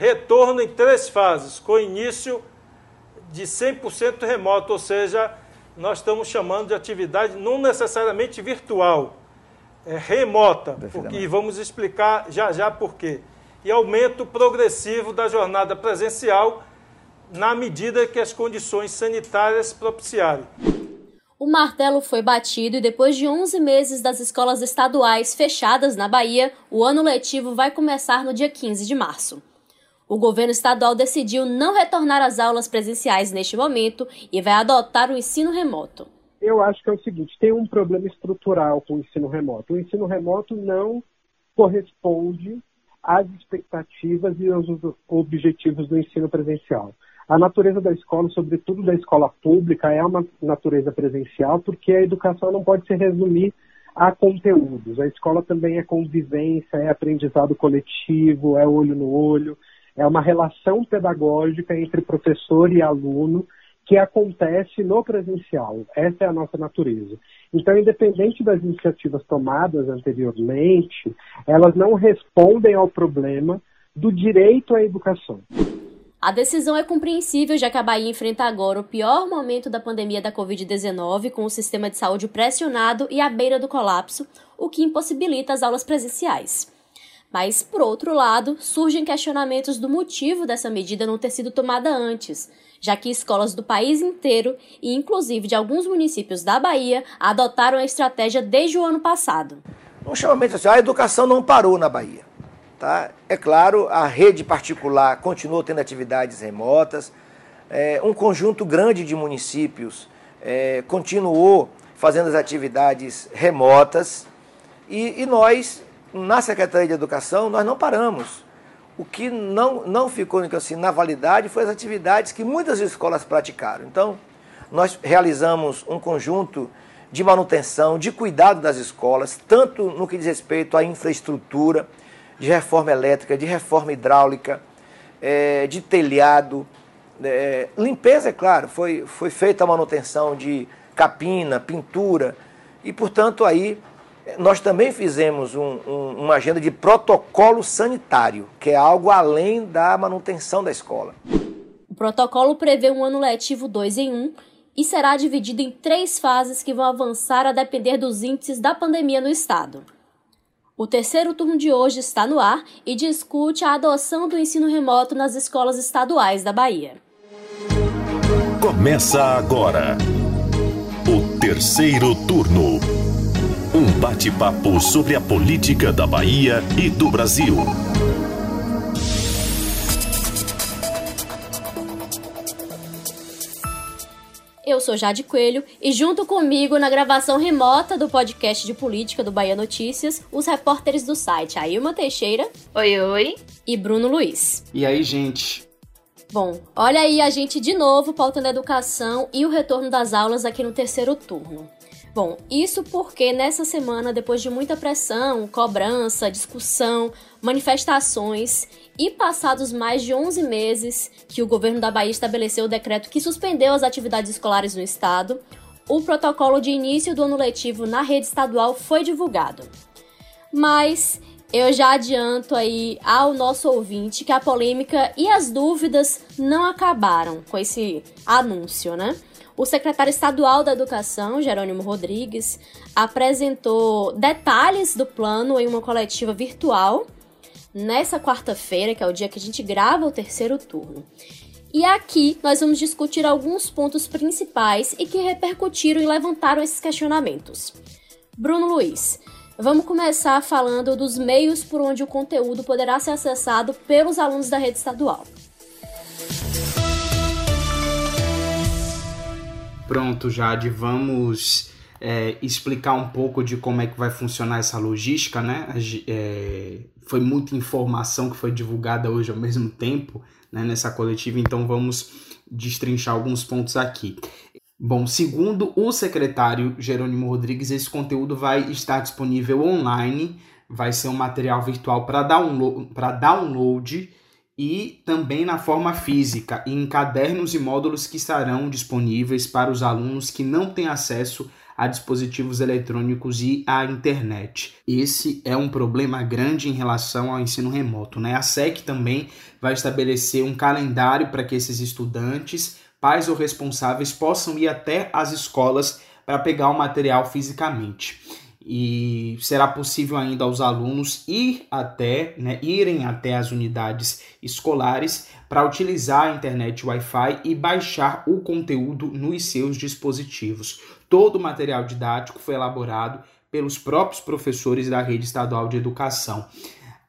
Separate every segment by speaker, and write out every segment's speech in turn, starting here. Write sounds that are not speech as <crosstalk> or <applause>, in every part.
Speaker 1: retorno em três fases, com início de 100% remoto, ou seja, nós estamos chamando de atividade não necessariamente virtual, é remota, porque, e vamos explicar já já por quê. E aumento progressivo da jornada presencial na medida que as condições sanitárias propiciarem.
Speaker 2: O martelo foi batido e depois de 11 meses das escolas estaduais fechadas na Bahia, o ano letivo vai começar no dia 15 de março. O governo estadual decidiu não retornar às aulas presenciais neste momento e vai adotar o ensino remoto.
Speaker 3: Eu acho que é o seguinte: tem um problema estrutural com o ensino remoto. O ensino remoto não corresponde às expectativas e aos objetivos do ensino presencial. A natureza da escola, sobretudo da escola pública, é uma natureza presencial, porque a educação não pode se resumir a conteúdos. A escola também é convivência, é aprendizado coletivo, é olho no olho, é uma relação pedagógica entre professor e aluno que acontece no presencial. Essa é a nossa natureza. Então, independente das iniciativas tomadas anteriormente, elas não respondem ao problema do direito à educação.
Speaker 2: A decisão é compreensível, já que a Bahia enfrenta agora o pior momento da pandemia da Covid-19, com o sistema de saúde pressionado e à beira do colapso, o que impossibilita as aulas presenciais. Mas, por outro lado, surgem questionamentos do motivo dessa medida não ter sido tomada antes, já que escolas do país inteiro e inclusive de alguns municípios da Bahia adotaram a estratégia desde o ano passado.
Speaker 4: Um chamamento assim, a educação não parou na Bahia. Tá? É claro, a rede particular continuou tendo atividades remotas, é, um conjunto grande de municípios é, continuou fazendo as atividades remotas e, e, nós, na Secretaria de Educação, nós não paramos. O que não, não ficou assim, na validade foi as atividades que muitas escolas praticaram. Então, nós realizamos um conjunto de manutenção, de cuidado das escolas, tanto no que diz respeito à infraestrutura, de reforma elétrica, de reforma hidráulica, é, de telhado. É, limpeza, é claro, foi, foi feita a manutenção de capina, pintura, e portanto aí nós também fizemos um, um, uma agenda de protocolo sanitário, que é algo além da manutenção da escola.
Speaker 2: O protocolo prevê um ano letivo 2 em 1 um, e será dividido em três fases que vão avançar a depender dos índices da pandemia no estado. O terceiro turno de hoje está no ar e discute a adoção do ensino remoto nas escolas estaduais da Bahia.
Speaker 5: Começa agora o terceiro turno. Um bate-papo sobre a política da Bahia e do Brasil.
Speaker 2: Eu sou Jade Coelho e junto comigo na gravação remota do podcast de política do Bahia Notícias, os repórteres do site Ailma Teixeira.
Speaker 6: Oi, oi.
Speaker 2: E Bruno Luiz.
Speaker 7: E aí, gente?
Speaker 2: Bom, olha aí a gente de novo pautando a educação e o retorno das aulas aqui no terceiro turno. Bom, isso porque nessa semana, depois de muita pressão, cobrança, discussão, manifestações e passados mais de 11 meses que o governo da Bahia estabeleceu o decreto que suspendeu as atividades escolares no estado, o protocolo de início do ano letivo na rede estadual foi divulgado. Mas eu já adianto aí ao nosso ouvinte que a polêmica e as dúvidas não acabaram com esse anúncio, né? O secretário estadual da Educação, Jerônimo Rodrigues, apresentou detalhes do plano em uma coletiva virtual nessa quarta-feira, que é o dia que a gente grava o terceiro turno. E aqui nós vamos discutir alguns pontos principais e que repercutiram e levantaram esses questionamentos. Bruno Luiz, vamos começar falando dos meios por onde o conteúdo poderá ser acessado pelos alunos da rede estadual.
Speaker 7: Pronto, Jade, vamos é, explicar um pouco de como é que vai funcionar essa logística, né? É, foi muita informação que foi divulgada hoje ao mesmo tempo né, nessa coletiva, então vamos destrinchar alguns pontos aqui. Bom, segundo o secretário Jerônimo Rodrigues, esse conteúdo vai estar disponível online, vai ser um material virtual para download, download e também na forma física, em cadernos e módulos que estarão disponíveis para os alunos que não têm acesso a dispositivos eletrônicos e à internet. Esse é um problema grande em relação ao ensino remoto. Né? A SEC também vai estabelecer um calendário para que esses estudantes, pais ou responsáveis, possam ir até as escolas para pegar o material fisicamente e será possível ainda aos alunos ir até, né, irem até as unidades escolares para utilizar a internet Wi-Fi e baixar o conteúdo nos seus dispositivos. Todo o material didático foi elaborado pelos próprios professores da rede estadual de educação.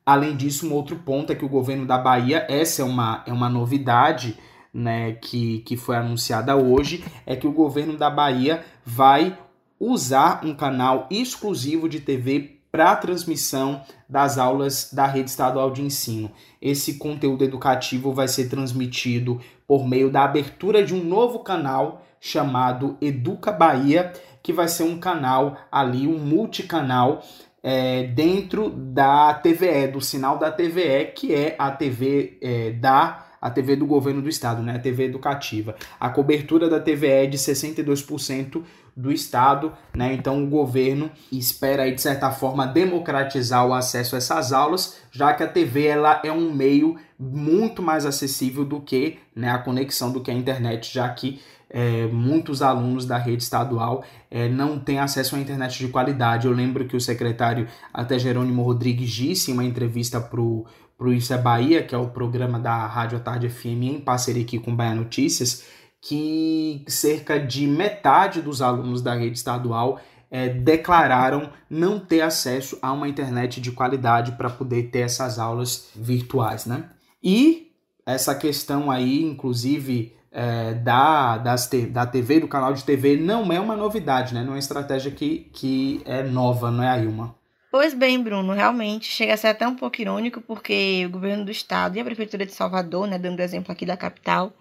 Speaker 7: Além disso, um outro ponto é que o governo da Bahia, essa é uma, é uma novidade né, que, que foi anunciada hoje, é que o governo da Bahia vai usar um canal exclusivo de TV para transmissão das aulas da rede estadual de ensino. Esse conteúdo educativo vai ser transmitido por meio da abertura de um novo canal chamado Educa Bahia, que vai ser um canal ali, um multicanal é, dentro da TVE, do sinal da TVE, que é a TV é, da a TV do governo do estado, né, a TV educativa. A cobertura da TVE é de 62% do Estado, né? Então o governo espera aí, de certa forma democratizar o acesso a essas aulas, já que a TV ela é um meio muito mais acessível do que né, a conexão do que a internet, já que é, muitos alunos da rede estadual é, não têm acesso à internet de qualidade. Eu lembro que o secretário até Jerônimo Rodrigues disse em uma entrevista para o Isso é Bahia, que é o programa da Rádio Tarde FM em parceria aqui com Bahia Notícias, que cerca de metade dos alunos da rede estadual é, declararam não ter acesso a uma internet de qualidade para poder ter essas aulas virtuais, né? E essa questão aí, inclusive, é, da, das, da TV, do canal de TV, não é uma novidade, né? Não é uma estratégia que, que é nova, não é, Ailma?
Speaker 6: Pois bem, Bruno, realmente chega a ser até um pouco irônico, porque o governo do estado e a prefeitura de Salvador, né, dando exemplo aqui da capital,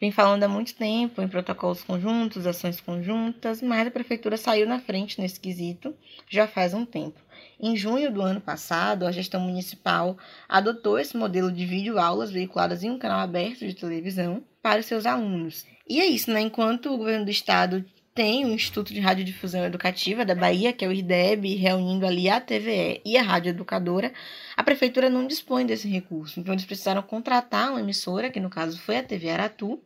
Speaker 6: vem falando há muito tempo em protocolos conjuntos, ações conjuntas, mas a prefeitura saiu na frente nesse quesito já faz um tempo. Em junho do ano passado, a gestão municipal adotou esse modelo de vídeo-aulas veiculadas em um canal aberto de televisão para os seus alunos. E é isso, né? Enquanto o governo do estado tem o Instituto de Radiodifusão Educativa da Bahia, que é o IRDEB, reunindo ali a TVE e a Rádio Educadora, a prefeitura não dispõe desse recurso. Então, eles precisaram contratar uma emissora, que no caso foi a TV Aratu,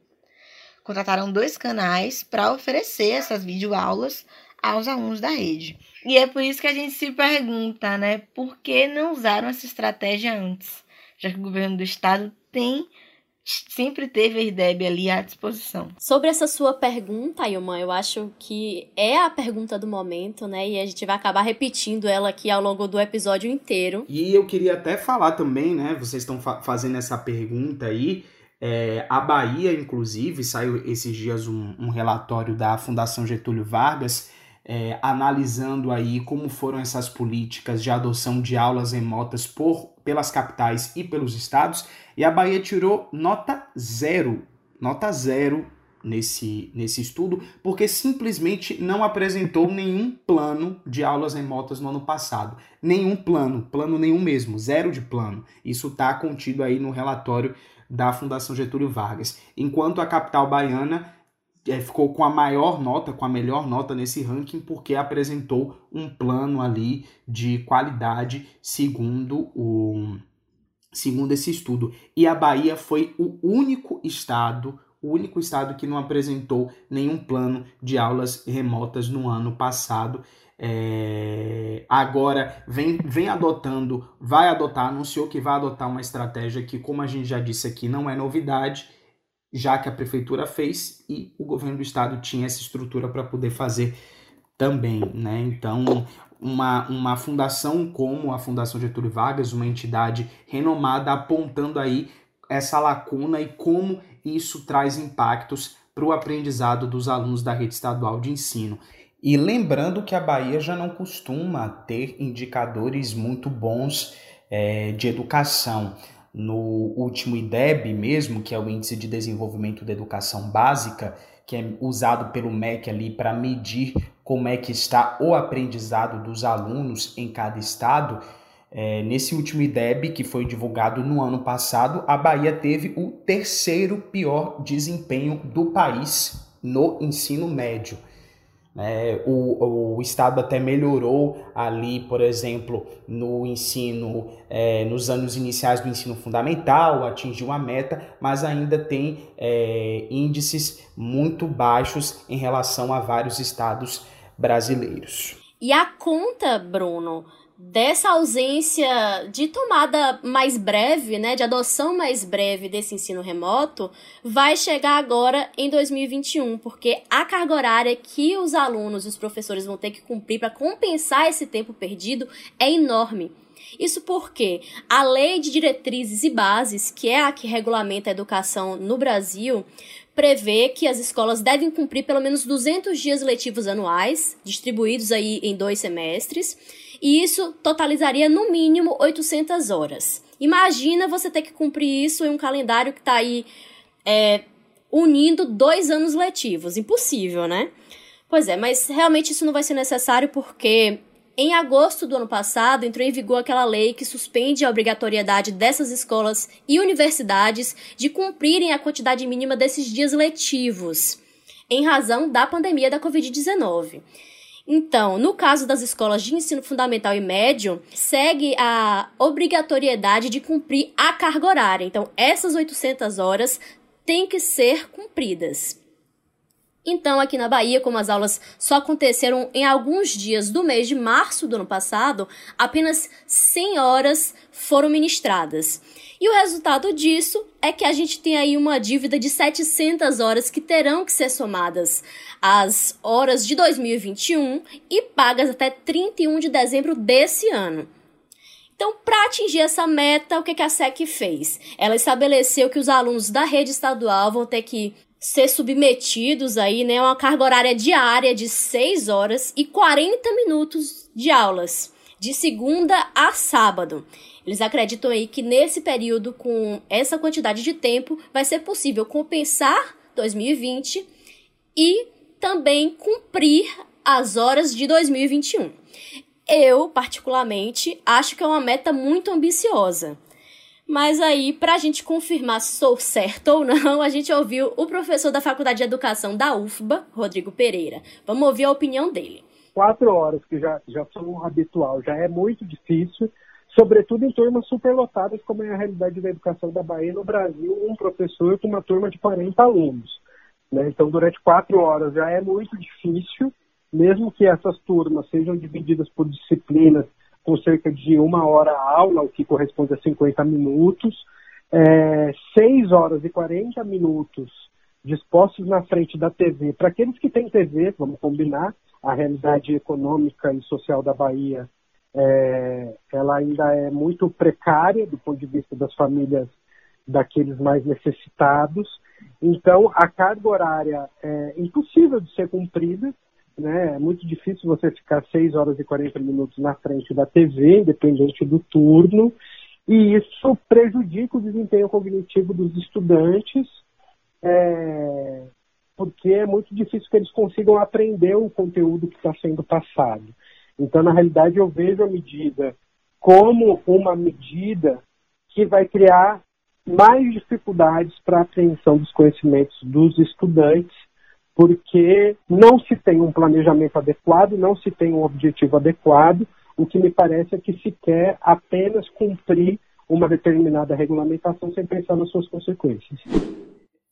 Speaker 6: contrataram dois canais para oferecer essas videoaulas aos alunos da rede. E é por isso que a gente se pergunta, né, por que não usaram essa estratégia antes? Já que o governo do estado tem sempre teve a IRDEB ali à disposição.
Speaker 2: Sobre essa sua pergunta, Ilma, eu acho que é a pergunta do momento, né? E a gente vai acabar repetindo ela aqui ao longo do episódio inteiro.
Speaker 7: E eu queria até falar também, né? Vocês estão fa fazendo essa pergunta aí. É, a Bahia, inclusive, saiu esses dias um, um relatório da Fundação Getúlio Vargas é, analisando aí como foram essas políticas de adoção de aulas remotas por, pelas capitais e pelos estados, e a Bahia tirou nota zero, nota zero nesse, nesse estudo, porque simplesmente não apresentou nenhum plano de aulas remotas no ano passado. Nenhum plano, plano nenhum mesmo, zero de plano. Isso está contido aí no relatório da Fundação Getúlio Vargas. Enquanto a capital baiana é, ficou com a maior nota, com a melhor nota nesse ranking, porque apresentou um plano ali de qualidade segundo o segundo esse estudo. E a Bahia foi o único estado, o único estado que não apresentou nenhum plano de aulas remotas no ano passado. É, agora vem, vem adotando, vai adotar, anunciou que vai adotar uma estratégia que, como a gente já disse aqui, não é novidade, já que a prefeitura fez e o governo do estado tinha essa estrutura para poder fazer também, né? Então, uma, uma fundação como a Fundação Getúlio Vargas, uma entidade renomada, apontando aí essa lacuna e como isso traz impactos para o aprendizado dos alunos da rede estadual de ensino. E lembrando que a Bahia já não costuma ter indicadores muito bons é, de educação. No último IDEB mesmo, que é o Índice de Desenvolvimento da Educação Básica, que é usado pelo MEC ali para medir como é que está o aprendizado dos alunos em cada estado, é, nesse último IDEB, que foi divulgado no ano passado, a Bahia teve o terceiro pior desempenho do país no ensino médio. Né? O, o Estado até melhorou ali, por exemplo, no ensino, é, nos anos iniciais do ensino fundamental, atingiu a meta, mas ainda tem é, índices muito baixos em relação a vários estados brasileiros.
Speaker 2: E a conta, Bruno, dessa ausência de tomada mais breve, né, de adoção mais breve desse ensino remoto, vai chegar agora em 2021, porque a carga horária que os alunos e os professores vão ter que cumprir para compensar esse tempo perdido é enorme. Isso porque a Lei de Diretrizes e Bases, que é a que regulamenta a educação no Brasil, prevê que as escolas devem cumprir pelo menos 200 dias letivos anuais, distribuídos aí em dois semestres, e isso totalizaria no mínimo 800 horas. Imagina você ter que cumprir isso em um calendário que está aí é, unindo dois anos letivos. Impossível, né? Pois é, mas realmente isso não vai ser necessário porque em agosto do ano passado, entrou em vigor aquela lei que suspende a obrigatoriedade dessas escolas e universidades de cumprirem a quantidade mínima desses dias letivos, em razão da pandemia da Covid-19. Então, no caso das escolas de ensino fundamental e médio, segue a obrigatoriedade de cumprir a carga horária. Então, essas 800 horas têm que ser cumpridas. Então, aqui na Bahia, como as aulas só aconteceram em alguns dias do mês de março do ano passado, apenas 100 horas foram ministradas. E o resultado disso é que a gente tem aí uma dívida de 700 horas que terão que ser somadas às horas de 2021 e pagas até 31 de dezembro desse ano. Então, para atingir essa meta, o que a SEC fez? Ela estabeleceu que os alunos da rede estadual vão ter que ser submetidos aí, né, a uma carga horária diária de 6 horas e 40 minutos de aulas, de segunda a sábado. Eles acreditam aí que nesse período, com essa quantidade de tempo, vai ser possível compensar 2020 e também cumprir as horas de 2021. Eu, particularmente, acho que é uma meta muito ambiciosa. Mas aí, para a gente confirmar se sou certo ou não, a gente ouviu o professor da Faculdade de Educação da UFBA, Rodrigo Pereira. Vamos ouvir a opinião dele.
Speaker 3: Quatro horas, que já, já são habitual, já é muito difícil, sobretudo em turmas superlotadas, como é a realidade da educação da Bahia no Brasil, um professor com uma turma de 40 alunos. Né? Então, durante quatro horas já é muito difícil, mesmo que essas turmas sejam divididas por disciplinas com cerca de uma hora a aula, o que corresponde a 50 minutos, é, 6 horas e 40 minutos dispostos na frente da TV. Para aqueles que têm TV, vamos combinar, a realidade econômica e social da Bahia é, ela ainda é muito precária do ponto de vista das famílias daqueles mais necessitados. Então, a carga horária é impossível de ser cumprida né? É muito difícil você ficar 6 horas e 40 minutos na frente da TV, independente do turno, e isso prejudica o desempenho cognitivo dos estudantes, é, porque é muito difícil que eles consigam aprender o conteúdo que está sendo passado. Então, na realidade, eu vejo a medida como uma medida que vai criar mais dificuldades para a apreensão dos conhecimentos dos estudantes porque não se tem um planejamento adequado, não se tem um objetivo adequado, o que me parece é que se quer apenas cumprir uma determinada regulamentação sem pensar nas suas consequências.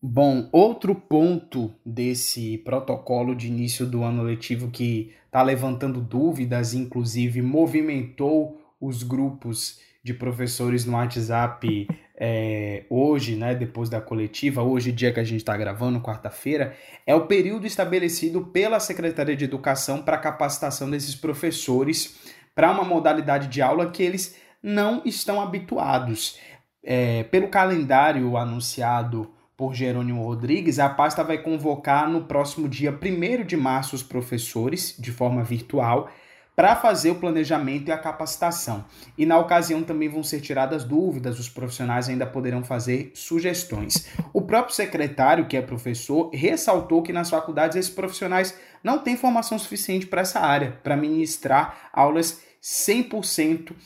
Speaker 7: Bom, outro ponto desse protocolo de início do ano letivo que está levantando dúvidas, inclusive movimentou os grupos de professores no WhatsApp é, hoje, né, depois da coletiva, hoje, dia que a gente está gravando, quarta-feira, é o período estabelecido pela Secretaria de Educação para capacitação desses professores para uma modalidade de aula que eles não estão habituados. É, pelo calendário anunciado por Jerônimo Rodrigues, a pasta vai convocar no próximo dia 1 de março os professores de forma virtual para fazer o planejamento e a capacitação. E na ocasião também vão ser tiradas dúvidas, os profissionais ainda poderão fazer sugestões. O próprio secretário, que é professor, ressaltou que nas faculdades esses profissionais não têm formação suficiente para essa área, para ministrar aulas 100%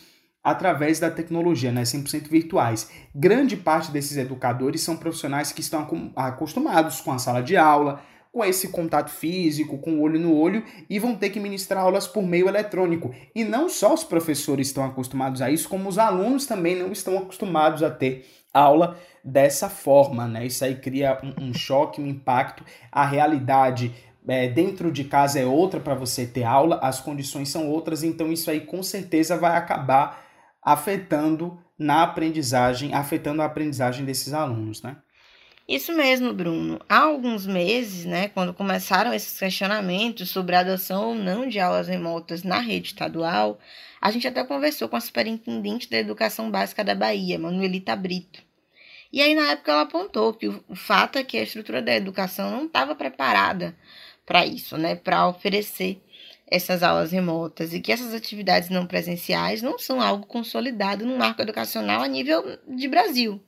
Speaker 7: através da tecnologia, né, 100% virtuais. Grande parte desses educadores são profissionais que estão acostumados com a sala de aula, com esse contato físico, com o olho no olho, e vão ter que ministrar aulas por meio eletrônico. E não só os professores estão acostumados a isso, como os alunos também não estão acostumados a ter aula dessa forma, né? Isso aí cria um, um choque, um impacto. A realidade é, dentro de casa é outra para você ter aula, as condições são outras, então isso aí com certeza vai acabar afetando na aprendizagem, afetando a aprendizagem desses alunos, né?
Speaker 6: Isso mesmo, Bruno. Há alguns meses, né, quando começaram esses questionamentos sobre a adoção ou não de aulas remotas na rede estadual, a gente até conversou com a superintendente da Educação Básica da Bahia, Manuelita Brito. E aí, na época, ela apontou que o, fato é que a estrutura da educação não estava preparada para isso, né, para oferecer essas aulas remotas e que essas atividades não presenciais não são algo consolidado no marco educacional a nível de Brasil.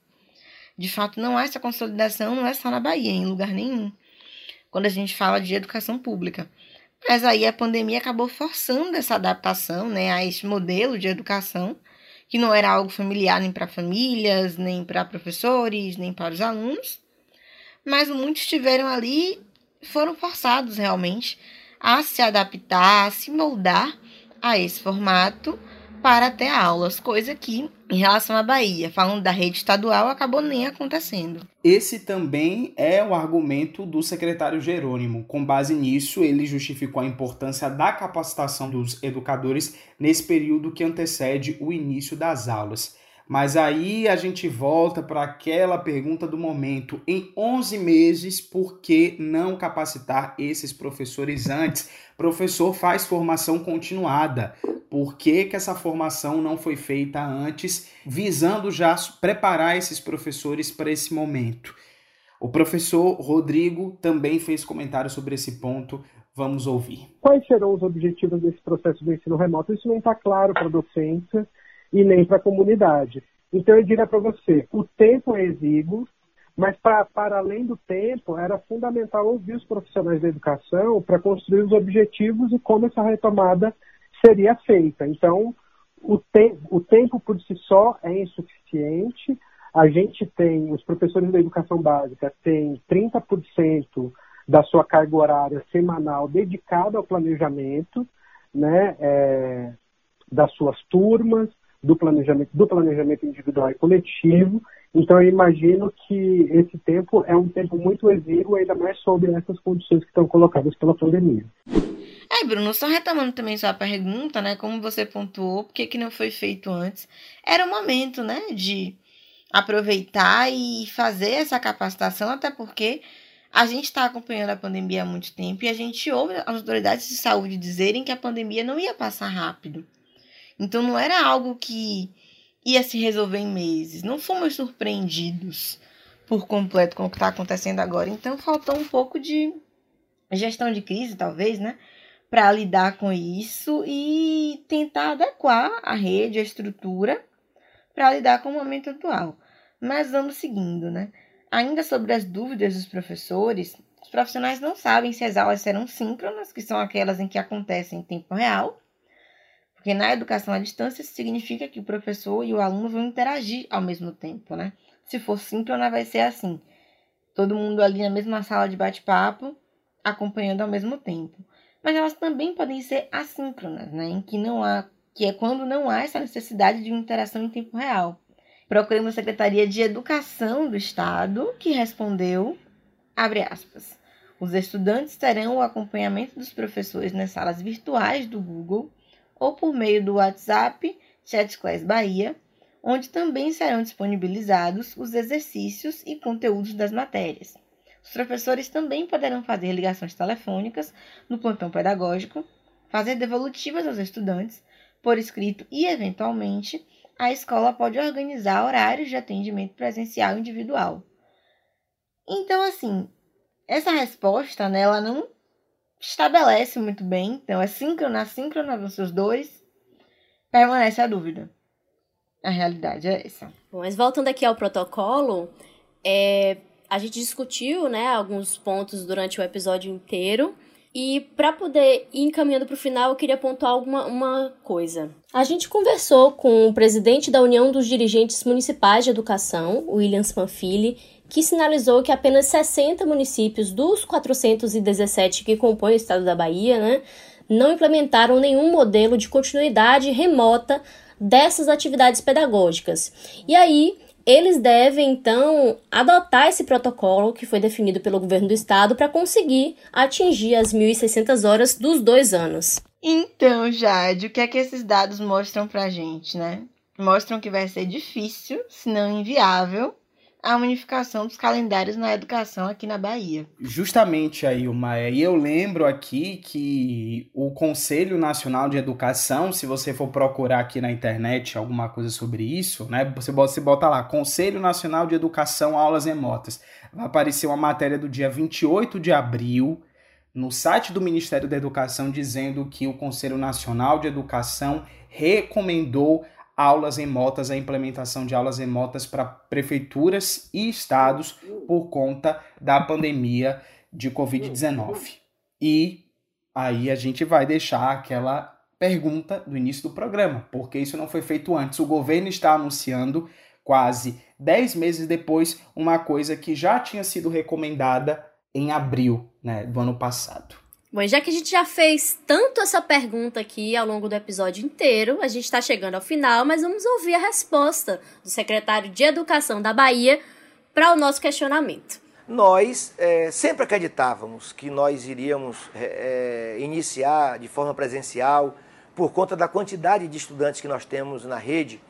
Speaker 6: De fato, não há essa consolidação, não é só na Bahia, em lugar nenhum, quando a gente fala de educação pública. Mas aí a pandemia acabou forçando essa adaptação né, a este modelo de educação, que não era algo familiar nem para famílias, nem para professores, nem para os alunos. Mas muitos estiveram ali, foram forçados realmente a se adaptar, a se moldar a esse formato para ter aulas, coisa que, em relação à Bahia, falando da rede estadual, acabou nem acontecendo.
Speaker 7: Esse também é o argumento do secretário Jerônimo. Com base nisso, ele justificou a importância da capacitação dos educadores nesse período que antecede o início das aulas. Mas aí a gente volta para aquela pergunta do momento. Em 11 meses, por que não capacitar esses professores antes? Professor faz formação continuada. Por que, que essa formação não foi feita antes, visando já preparar esses professores para esse momento? O professor Rodrigo também fez comentário sobre esse ponto. Vamos ouvir.
Speaker 3: Quais serão os objetivos desse processo do ensino remoto? Isso não está claro para a docência e nem para a comunidade. Então eu diria para você, o tempo é exíguo, mas para além do tempo, era fundamental ouvir os profissionais da educação para construir os objetivos e como essa retomada seria feita. Então, o, te o tempo por si só é insuficiente. A gente tem, os professores da educação básica têm 30% da sua carga horária semanal dedicada ao planejamento, né, é, das suas turmas, do planejamento, do planejamento individual e coletivo. Então, eu imagino que esse tempo é um tempo muito exíguo, ainda mais sobre essas condições que estão colocadas pela pandemia.
Speaker 6: É, Bruno, só retomando também sua pergunta, né? Como você pontuou, por que, que não foi feito antes? Era o momento, né, de aproveitar e fazer essa capacitação, até porque a gente está acompanhando a pandemia há muito tempo e a gente ouve as autoridades de saúde dizerem que a pandemia não ia passar rápido. Então não era algo que ia se resolver em meses. Não fomos surpreendidos por completo com o que está acontecendo agora. Então faltou um pouco de gestão de crise, talvez, né? Para lidar com isso e tentar adequar a rede, a estrutura, para lidar com o momento atual. Mas vamos seguindo, né? Ainda sobre as dúvidas dos professores, os profissionais não sabem se as aulas serão síncronas, que são aquelas em que acontecem em tempo real, porque na educação à distância significa que o professor e o aluno vão interagir ao mesmo tempo, né? Se for síncrona, vai ser assim: todo mundo ali na mesma sala de bate-papo, acompanhando ao mesmo tempo. Mas elas também podem ser assíncronas, né? Em que não há, que é quando não há essa necessidade de uma interação em tempo real. Procuramos a Secretaria de Educação do Estado, que respondeu, abre aspas, os estudantes terão o acompanhamento dos professores nas salas virtuais do Google ou por meio do WhatsApp Chat Bahia, onde também serão disponibilizados os exercícios e conteúdos das matérias. Os professores também poderão fazer ligações telefônicas no plantão pedagógico, fazer devolutivas aos estudantes, por escrito e, eventualmente, a escola pode organizar horários de atendimento presencial individual. Então, assim, essa resposta, né, ela não estabelece muito bem. Então, é síncrona, assíncrona vão ser os dois. Permanece a dúvida. A realidade é essa.
Speaker 2: Bom, mas voltando aqui ao protocolo, é, a gente discutiu né, alguns pontos durante o episódio inteiro. E para poder ir encaminhando para o final, eu queria pontuar alguma uma coisa. A gente conversou com o presidente da União dos Dirigentes Municipais de Educação, Williams Panfili, que sinalizou que apenas 60 municípios dos 417 que compõem o estado da Bahia, né, não implementaram nenhum modelo de continuidade remota dessas atividades pedagógicas. E aí, eles devem então adotar esse protocolo que foi definido pelo governo do estado para conseguir atingir as 1.600 horas dos dois anos.
Speaker 6: Então, Jade, o que é que esses dados mostram para gente, né? Mostram que vai ser difícil, se não inviável, a unificação dos calendários na educação aqui na Bahia.
Speaker 7: Justamente aí, Maia. E eu lembro aqui que o Conselho Nacional de Educação, se você for procurar aqui na internet alguma coisa sobre isso, né? Você bota, você bota lá, Conselho Nacional de Educação Aulas Remotas. Vai aparecer uma matéria do dia 28 de abril no site do Ministério da Educação dizendo que o Conselho Nacional de Educação recomendou aulas remotas, a implementação de aulas remotas para prefeituras e estados por conta da pandemia de Covid-19. E aí a gente vai deixar aquela pergunta do início do programa, porque isso não foi feito antes. O governo está anunciando quase 10 meses depois uma coisa que já tinha sido recomendada em abril né, do ano passado.
Speaker 2: Bom, já que a gente já fez tanto essa pergunta aqui ao longo do episódio inteiro, a gente está chegando ao final, mas vamos ouvir a resposta do secretário de Educação da Bahia para o nosso questionamento.
Speaker 4: Nós é, sempre acreditávamos que nós iríamos é, é, iniciar de forma presencial, por conta da quantidade de estudantes que nós temos na rede,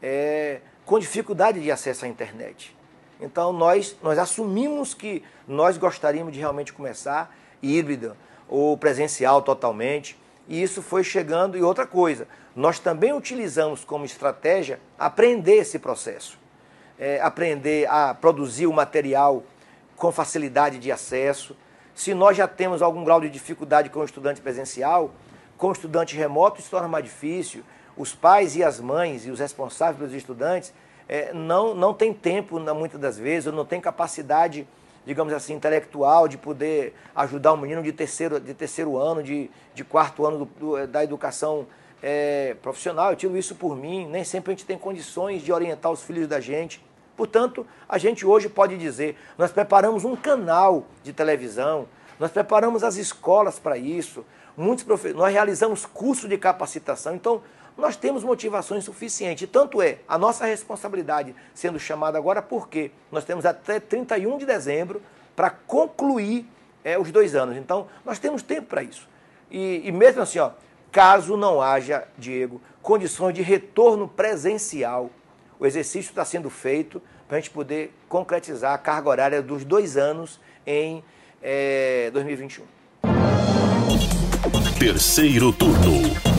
Speaker 4: é, com dificuldade de acesso à internet. Então nós, nós assumimos que nós gostaríamos de realmente começar híbrida ou presencial totalmente. E isso foi chegando. E outra coisa, nós também utilizamos como estratégia aprender esse processo. É, aprender a produzir o material com facilidade de acesso. Se nós já temos algum grau de dificuldade com o estudante presencial, com o estudante remoto isso torna mais difícil. Os pais e as mães e os responsáveis pelos estudantes é, não, não têm tempo, muitas das vezes, ou não têm capacidade digamos assim, intelectual, de poder ajudar um menino de terceiro, de terceiro ano, de, de quarto ano do, do, da educação é, profissional. Eu tiro isso por mim. Nem sempre a gente tem condições de orientar os filhos da gente. Portanto, a gente hoje pode dizer: nós preparamos um canal de televisão, nós preparamos as escolas para isso, muitos nós realizamos curso de capacitação. Então, nós temos motivações suficientes. Tanto é a nossa responsabilidade sendo chamada agora, porque nós temos até 31 de dezembro para concluir é, os dois anos. Então, nós temos tempo para isso. E, e mesmo assim, ó, caso não haja, Diego, condições de retorno presencial, o exercício está sendo feito para a gente poder concretizar a carga horária dos dois anos em é, 2021.
Speaker 5: Terceiro turno.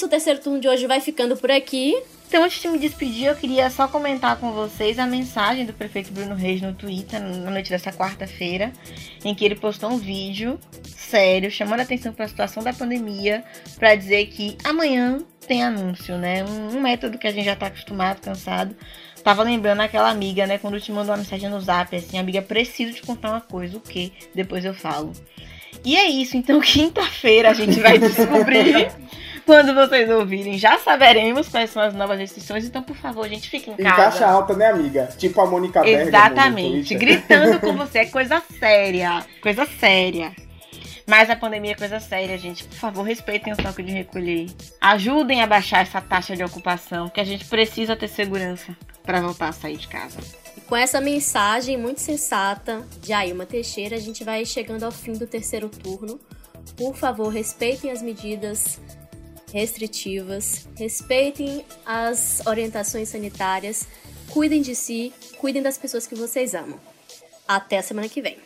Speaker 2: Isso, o terceiro turno de hoje vai ficando por aqui.
Speaker 6: Então, antes de me despedir, eu queria só comentar com vocês a mensagem do prefeito Bruno Reis no Twitter, na noite dessa quarta-feira, em que ele postou um vídeo sério, chamando a atenção para a situação da pandemia, para dizer que amanhã tem anúncio, né? Um, um método que a gente já está acostumado, cansado. Tava lembrando aquela amiga, né? Quando te mandou uma mensagem no zap, assim, amiga, preciso te contar uma coisa, o que? Depois eu falo. E é isso, então <laughs> quinta-feira a gente vai descobrir <laughs> quando vocês ouvirem, já saberemos quais são as novas restrições. Então, por favor, gente, fique em casa.
Speaker 7: Em caixa alta, né, amiga? Tipo a Mônica Berger.
Speaker 6: Exatamente. Gritando com <laughs> você. É coisa séria. Coisa séria. Mas a pandemia é coisa séria, gente. Por favor, respeitem o toque de recolher. Ajudem a baixar essa taxa de ocupação, que a gente precisa ter segurança para voltar a sair de casa.
Speaker 2: Com essa mensagem muito sensata de Ailma Teixeira, a gente vai chegando ao fim do terceiro turno. Por favor, respeitem as medidas restritivas, respeitem as orientações sanitárias, cuidem de si, cuidem das pessoas que vocês amam. Até a semana que vem.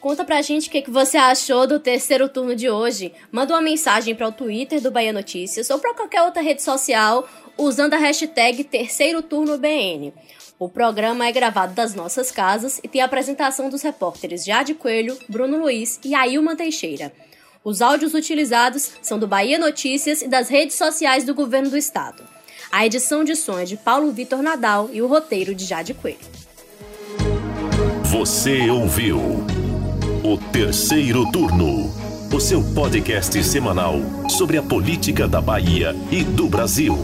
Speaker 2: Conta pra gente o que, você achou do terceiro turno de hoje. Manda uma mensagem para o Twitter do Bahia Notícias ou para qualquer outra rede social usando a hashtag Terceiro Turno BN. O programa é gravado das nossas casas e tem a apresentação dos repórteres Jade Coelho, Bruno Luiz e Ailma Teixeira. Os áudios utilizados são do Bahia Notícias e das redes sociais do governo do estado. A edição de som é de Paulo Vitor Nadal e o roteiro de Jade Coelho.
Speaker 5: Você ouviu o terceiro turno, o seu podcast semanal sobre a política da Bahia e do Brasil.